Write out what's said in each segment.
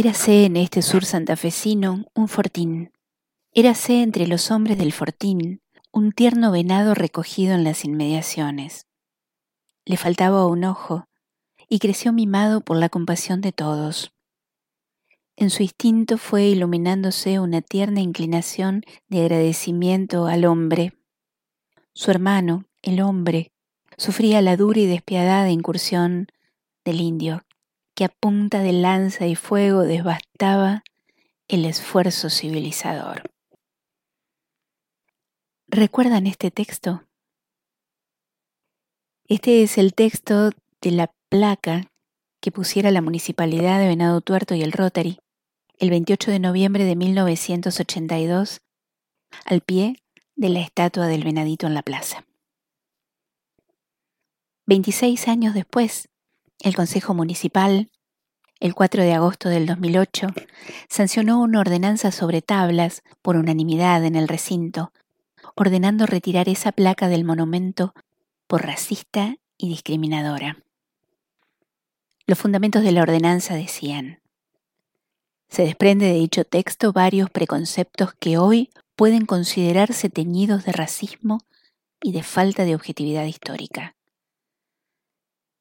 Érase en este sur santafesino un fortín. Érase entre los hombres del fortín un tierno venado recogido en las inmediaciones. Le faltaba un ojo y creció mimado por la compasión de todos. En su instinto fue iluminándose una tierna inclinación de agradecimiento al hombre. Su hermano, el hombre, sufría la dura y despiadada incursión del indio, que a punta de lanza y fuego devastaba el esfuerzo civilizador. ¿Recuerdan este texto? Este es el texto de la placa que pusiera la Municipalidad de Venado Tuerto y el Rotary el 28 de noviembre de 1982 al pie de la estatua del venadito en la plaza. 26 años después, el Consejo Municipal, el 4 de agosto del 2008, sancionó una ordenanza sobre tablas por unanimidad en el recinto, ordenando retirar esa placa del monumento por racista y discriminadora. Los fundamentos de la ordenanza decían, se desprende de dicho texto varios preconceptos que hoy pueden considerarse teñidos de racismo y de falta de objetividad histórica.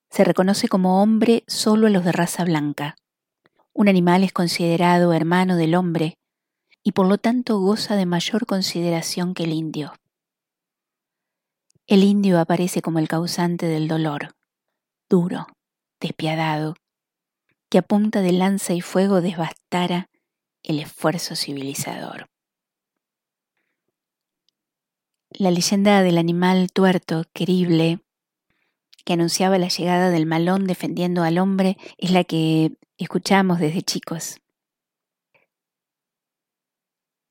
Se reconoce como hombre solo a los de raza blanca. Un animal es considerado hermano del hombre y por lo tanto goza de mayor consideración que el indio. El indio aparece como el causante del dolor, duro, despiadado, que a punta de lanza y fuego devastara el esfuerzo civilizador. La leyenda del animal tuerto, querible, que anunciaba la llegada del malón defendiendo al hombre, es la que escuchamos desde chicos.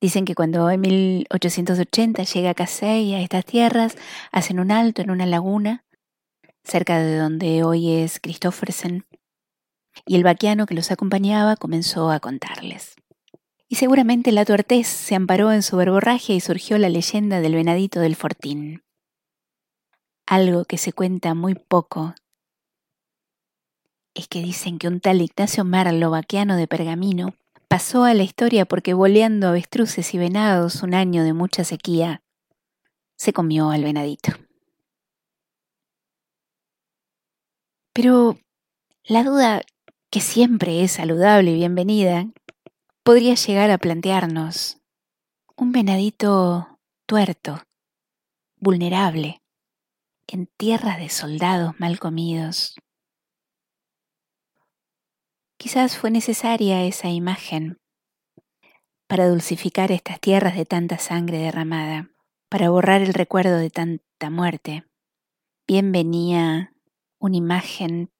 Dicen que cuando en 1880 llega Casey a estas tierras, hacen un alto en una laguna, cerca de donde hoy es Christoffersen, y el vaquiano que los acompañaba comenzó a contarles. Y seguramente la tuertez se amparó en su verborragia y surgió la leyenda del venadito del fortín. Algo que se cuenta muy poco es que dicen que un tal Ignacio Marlo, vaquiano de Pergamino, pasó a la historia porque boleando avestruces y venados un año de mucha sequía, se comió al venadito. Pero la duda que siempre es saludable y bienvenida, podría llegar a plantearnos un venadito tuerto, vulnerable, en tierras de soldados mal comidos. Quizás fue necesaria esa imagen para dulcificar estas tierras de tanta sangre derramada, para borrar el recuerdo de tanta muerte. Bien venía una imagen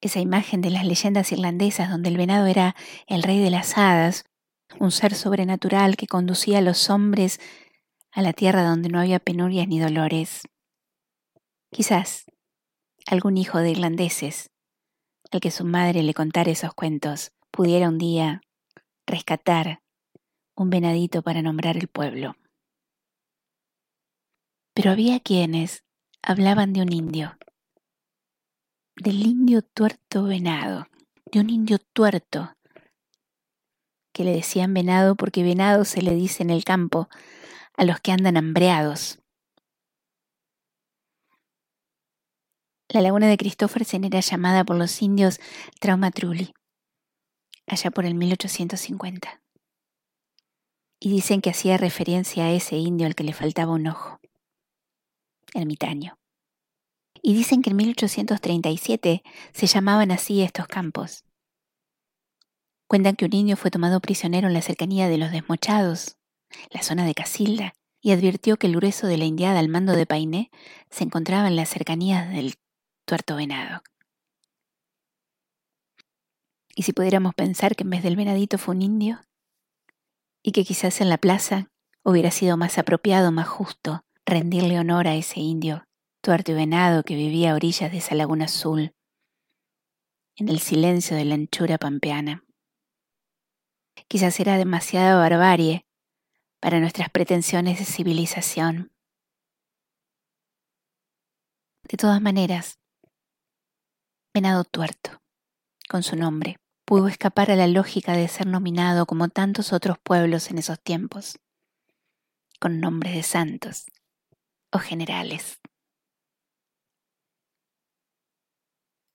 esa imagen de las leyendas irlandesas donde el venado era el rey de las hadas, un ser sobrenatural que conducía a los hombres a la tierra donde no había penurias ni dolores. Quizás algún hijo de irlandeses, al que su madre le contara esos cuentos, pudiera un día rescatar un venadito para nombrar el pueblo. Pero había quienes hablaban de un indio, del indio tuerto venado, de un indio tuerto, que le decían venado porque venado se le dice en el campo a los que andan hambreados. La laguna de Christoffersen era llamada por los indios Traumatruli, allá por el 1850. Y dicen que hacía referencia a ese indio al que le faltaba un ojo, ermitaño y dicen que en 1837 se llamaban así estos campos. Cuentan que un indio fue tomado prisionero en la cercanía de los Desmochados, la zona de Casilda, y advirtió que el grueso de la indiada al mando de Painé se encontraba en las cercanías del tuerto venado. ¿Y si pudiéramos pensar que en vez del venadito fue un indio? Y que quizás en la plaza hubiera sido más apropiado, más justo, rendirle honor a ese indio tuerto y venado que vivía a orillas de esa laguna azul, en el silencio de la anchura pampeana. Quizás era demasiada barbarie para nuestras pretensiones de civilización. De todas maneras, venado tuerto, con su nombre, pudo escapar a la lógica de ser nominado como tantos otros pueblos en esos tiempos, con nombres de santos o generales.